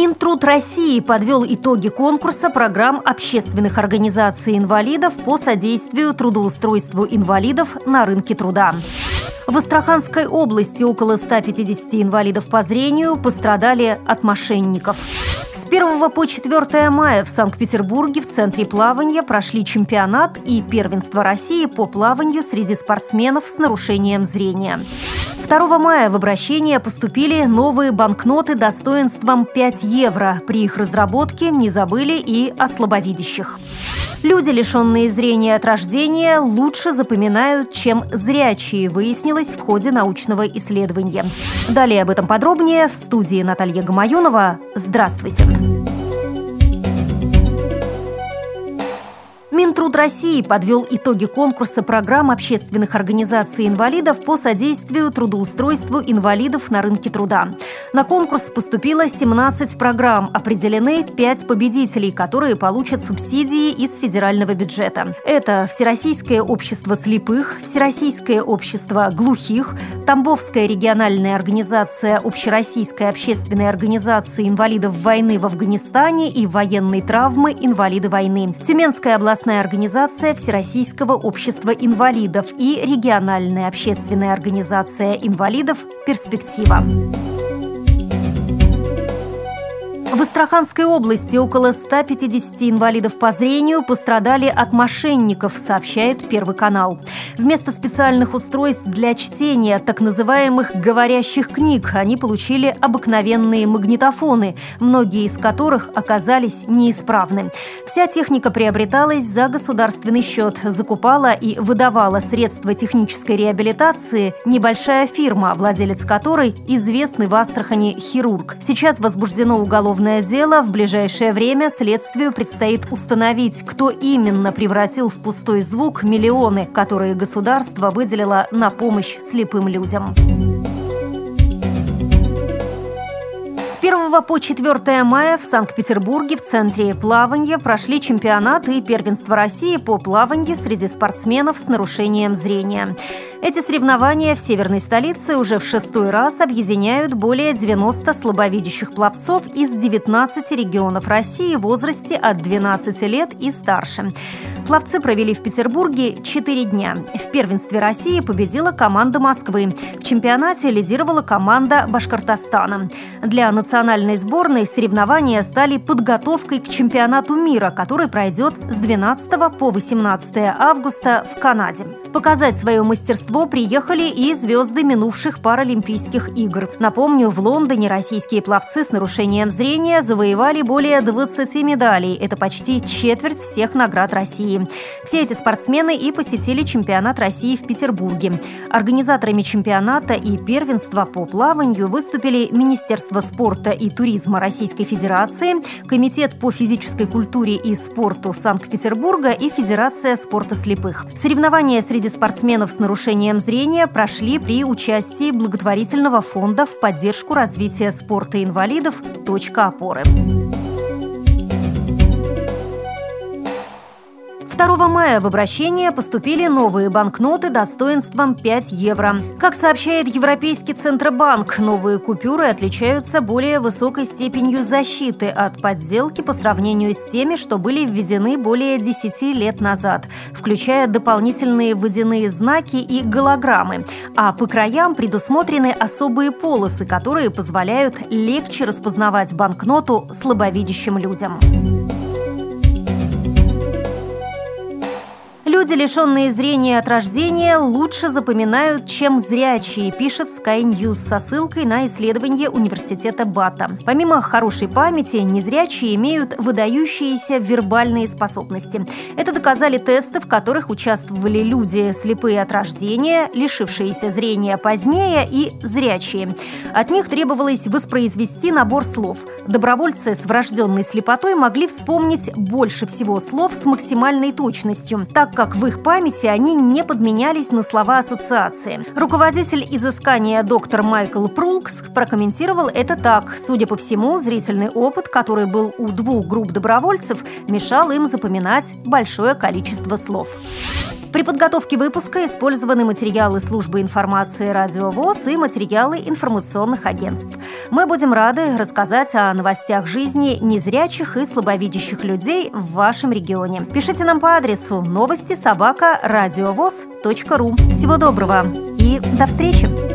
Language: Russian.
Минтруд России подвел итоги конкурса программ общественных организаций инвалидов по содействию трудоустройству инвалидов на рынке труда. В Астраханской области около 150 инвалидов по зрению пострадали от мошенников. С 1 по 4 мая в Санкт-Петербурге в Центре плавания прошли чемпионат и первенство России по плаванию среди спортсменов с нарушением зрения. 2 мая в обращение поступили новые банкноты достоинством 5 евро. При их разработке не забыли и о слабовидящих. Люди, лишенные зрения от рождения, лучше запоминают, чем зрячие, выяснилось в ходе научного исследования. Далее об этом подробнее в студии Наталья Гамаюнова. Здравствуйте! Минтруд России подвел итоги конкурса программ общественных организаций инвалидов по содействию трудоустройству инвалидов на рынке труда. На конкурс поступило 17 программ, определены 5 победителей, которые получат субсидии из федерального бюджета. Это Всероссийское общество слепых, Всероссийское общество глухих, Тамбовская региональная организация Общероссийской общественной организации инвалидов войны в Афганистане и военной травмы инвалиды войны, Тюменская областная организация Всероссийского общества инвалидов и региональная общественная организация инвалидов «Перспектива». В Астраханской области около 150 инвалидов по зрению пострадали от мошенников, сообщает Первый канал. Вместо специальных устройств для чтения так называемых «говорящих книг» они получили обыкновенные магнитофоны, многие из которых оказались неисправны. Вся техника приобреталась за государственный счет, закупала и выдавала средства технической реабилитации небольшая фирма, владелец которой известный в Астрахани хирург. Сейчас возбуждено уголовное уголовное дело. В ближайшее время следствию предстоит установить, кто именно превратил в пустой звук миллионы, которые государство выделило на помощь слепым людям. 1 по 4 мая в Санкт-Петербурге в Центре плавания прошли чемпионат и первенство России по плаванию среди спортсменов с нарушением зрения. Эти соревнования в северной столице уже в шестой раз объединяют более 90 слабовидящих пловцов из 19 регионов России в возрасте от 12 лет и старше. Пловцы провели в Петербурге 4 дня. В первенстве России победила команда Москвы. В чемпионате лидировала команда Башкортостана. Для национальной сборной соревнования стали подготовкой к чемпионату мира, который пройдет с 12 по 18 августа в Канаде. Показать свое мастерство приехали и звезды минувших Паралимпийских игр. Напомню, в Лондоне российские пловцы с нарушением зрения завоевали более 20 медалей. Это почти четверть всех наград России. Все эти спортсмены и посетили чемпионат России в Петербурге. Организаторами чемпионата и первенства по плаванию выступили Министерство спорта и туризма Российской Федерации, Комитет по физической культуре и спорту Санкт-Петербурга и Федерация спорта слепых. Соревнования среди среди спортсменов с нарушением зрения прошли при участии благотворительного фонда в поддержку развития спорта инвалидов «Точка опоры». 2 мая в обращение поступили новые банкноты достоинством 5 евро. Как сообщает Европейский Центробанк, новые купюры отличаются более высокой степенью защиты от подделки по сравнению с теми, что были введены более 10 лет назад, включая дополнительные водяные знаки и голограммы. А по краям предусмотрены особые полосы, которые позволяют легче распознавать банкноту слабовидящим людям. Люди, лишенные зрения от рождения, лучше запоминают, чем зрячие, пишет Sky News со ссылкой на исследование университета Бата. Помимо хорошей памяти, незрячие имеют выдающиеся вербальные способности. Это доказали тесты, в которых участвовали люди слепые от рождения, лишившиеся зрения позднее и зрячие. От них требовалось воспроизвести набор слов. Добровольцы с врожденной слепотой могли вспомнить больше всего слов с максимальной точностью, так как в их памяти они не подменялись на слова ассоциации. Руководитель изыскания доктор Майкл Прулкс прокомментировал это так. Судя по всему, зрительный опыт, который был у двух групп добровольцев, мешал им запоминать большое количество слов. При подготовке выпуска использованы материалы службы информации «Радио ВОЗ» и материалы информационных агентств. Мы будем рады рассказать о новостях жизни незрячих и слабовидящих людей в вашем регионе. Пишите нам по адресу новости собака ру. Всего доброго и до встречи!